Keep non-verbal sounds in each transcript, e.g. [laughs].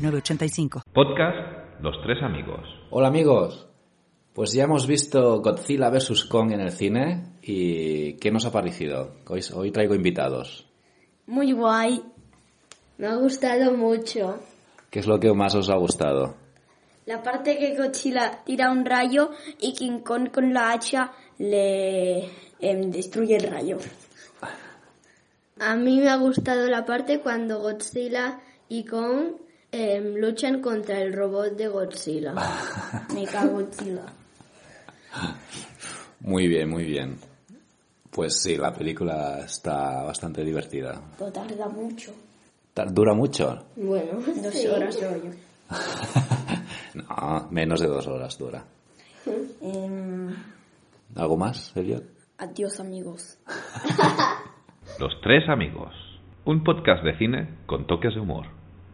906985. Podcast Los Tres Amigos. Hola amigos, pues ya hemos visto Godzilla vs. Kong en el cine y ¿qué nos ha parecido? Hoy, hoy traigo invitados. Muy guay. Me ha gustado mucho. ¿Qué es lo que más os ha gustado? La parte que Godzilla tira un rayo y King Kong con la hacha le em, destruye el rayo. A mí me ha gustado la parte cuando Godzilla y Kong em, luchan contra el robot de Godzilla. [laughs] Mecha Godzilla. Muy bien, muy bien. Pues sí, la película está bastante divertida. Pero tarda mucho. ¿Dura mucho? Bueno, dos horas rollo. [laughs] No, menos de dos horas dura. [laughs] Em, ¿Algo más, Elliot? adiós amigos. Los Tres Amigos. Un podcast de cine con toques de humor.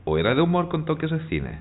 ¿O era de humor con toques de cine?